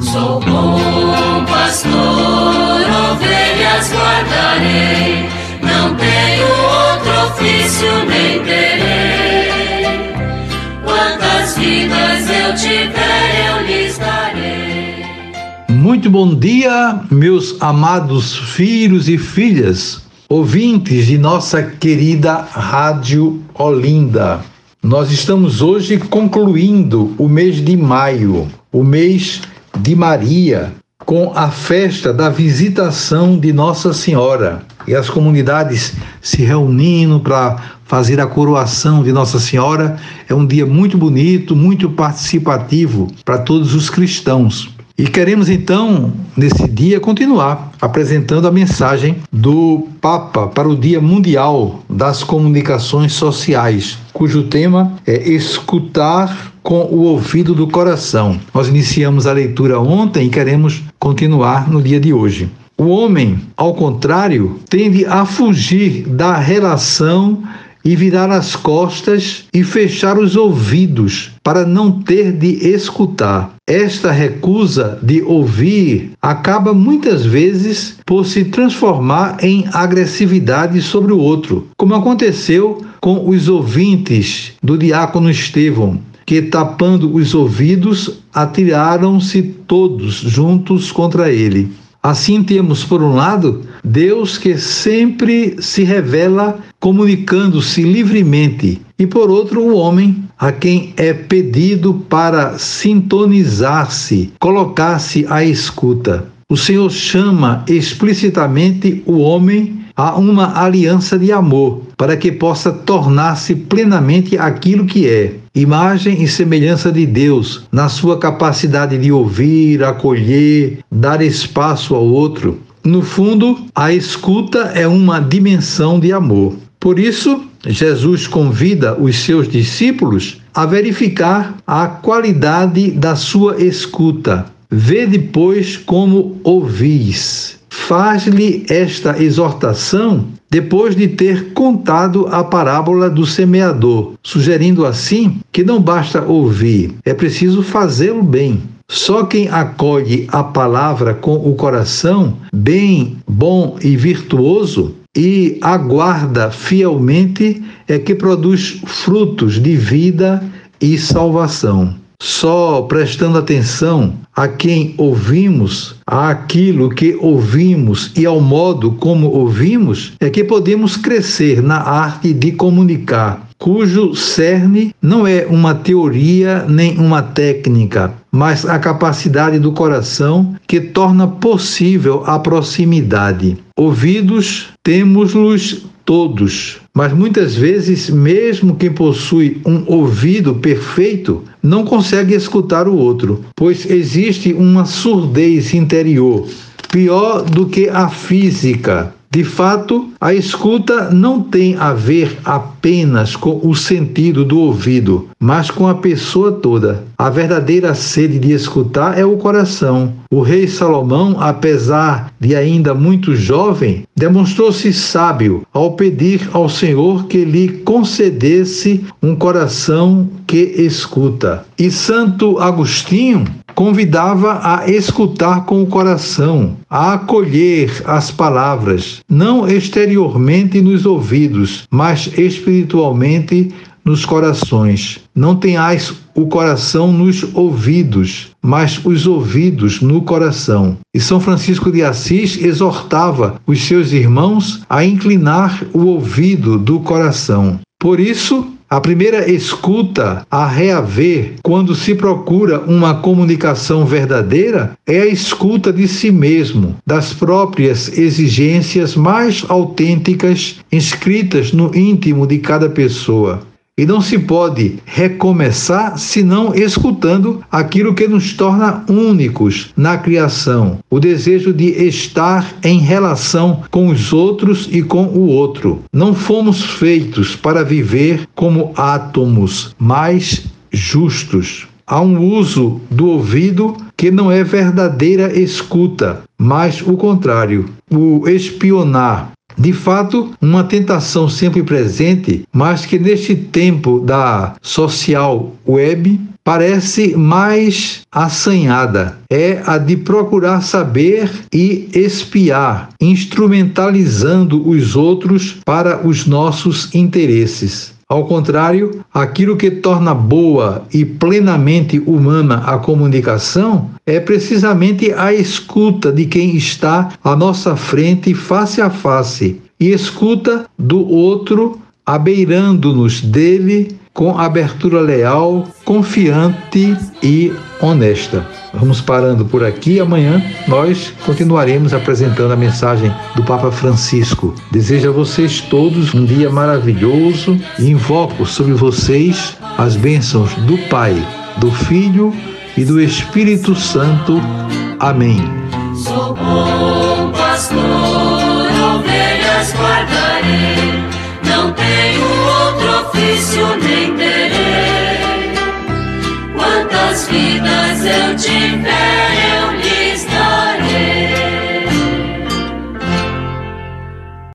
Sou bom pastor, ovelhas guardarei, não tenho outro ofício nem terei. Quantas vidas eu tiver, eu lhes darei. Muito bom dia, meus amados filhos e filhas, ouvintes de nossa querida Rádio Olinda. Nós estamos hoje concluindo o mês de maio, o mês de Maria, com a festa da visitação de Nossa Senhora e as comunidades se reunindo para fazer a coroação de Nossa Senhora. É um dia muito bonito, muito participativo para todos os cristãos. E queremos então, nesse dia, continuar apresentando a mensagem do Papa para o Dia Mundial das Comunicações Sociais, cujo tema é escutar com o ouvido do coração. Nós iniciamos a leitura ontem e queremos continuar no dia de hoje. O homem, ao contrário, tende a fugir da relação e virar as costas e fechar os ouvidos para não ter de escutar. Esta recusa de ouvir acaba muitas vezes por se transformar em agressividade sobre o outro, como aconteceu com os ouvintes do diácono Estevão, que tapando os ouvidos atiraram-se todos juntos contra ele. Assim temos, por um lado, Deus que sempre se revela comunicando-se livremente, e por outro, o homem a quem é pedido para sintonizar-se, colocar-se à escuta. O Senhor chama explicitamente o homem a uma aliança de amor, para que possa tornar-se plenamente aquilo que é, imagem e semelhança de Deus, na sua capacidade de ouvir, acolher, dar espaço ao outro. No fundo, a escuta é uma dimensão de amor. Por isso, Jesus convida os seus discípulos a verificar a qualidade da sua escuta. Vê depois como ouvis faz-lhe esta exortação depois de ter contado a parábola do semeador, sugerindo assim que não basta ouvir, é preciso fazê-lo bem. Só quem acolhe a palavra com o coração bem, bom e virtuoso e aguarda fielmente é que produz frutos de vida e salvação. Só prestando atenção a quem ouvimos, àquilo que ouvimos e ao modo como ouvimos, é que podemos crescer na arte de comunicar, cujo cerne não é uma teoria nem uma técnica, mas a capacidade do coração que torna possível a proximidade. Ouvidos, temos-los todos, mas muitas vezes, mesmo quem possui um ouvido perfeito, não consegue escutar o outro, pois existe uma surdez interior, pior do que a física, de fato, a escuta não tem a ver apenas com o sentido do ouvido, mas com a pessoa toda. A verdadeira sede de escutar é o coração. O rei Salomão, apesar de ainda muito jovem, demonstrou-se sábio ao pedir ao Senhor que lhe concedesse um coração que escuta. E Santo Agostinho convidava a escutar com o coração, a acolher as palavras, não exteriormente nos ouvidos, mas espiritualmente nos corações. Não tenhais o coração nos ouvidos, mas os ouvidos no coração. E São Francisco de Assis exortava os seus irmãos a inclinar o ouvido do coração. Por isso, a primeira escuta a reaver quando se procura uma comunicação verdadeira é a escuta de si mesmo, das próprias exigências mais autênticas inscritas no íntimo de cada pessoa. E não se pode recomeçar senão escutando aquilo que nos torna únicos na criação, o desejo de estar em relação com os outros e com o outro. Não fomos feitos para viver como átomos, mas justos. Há um uso do ouvido que não é verdadeira escuta, mas o contrário, o espionar, De fato, uma tentação sempre presente, mas que neste tempo da social web parece mais assanhada. É a de procurar saber e espiar, instrumentalizando os outros para os nossos interesses. Ao contrário, aquilo que torna boa e plenamente humana a comunicação é precisamente a escuta de quem está à nossa frente face a face e escuta do outro abeirando-nos dele com abertura leal, confiante e honesta. Vamos parando por aqui. Amanhã nós continuaremos apresentando a mensagem do Papa Francisco. Desejo a vocês todos um dia maravilhoso e invoco sobre vocês as bênçãos do Pai, do Filho e do Espírito Santo. Amém. Sou bom pastor, ovelhas guardarei, tenho outro ofício nem terei. Quantas vidas eu tiver,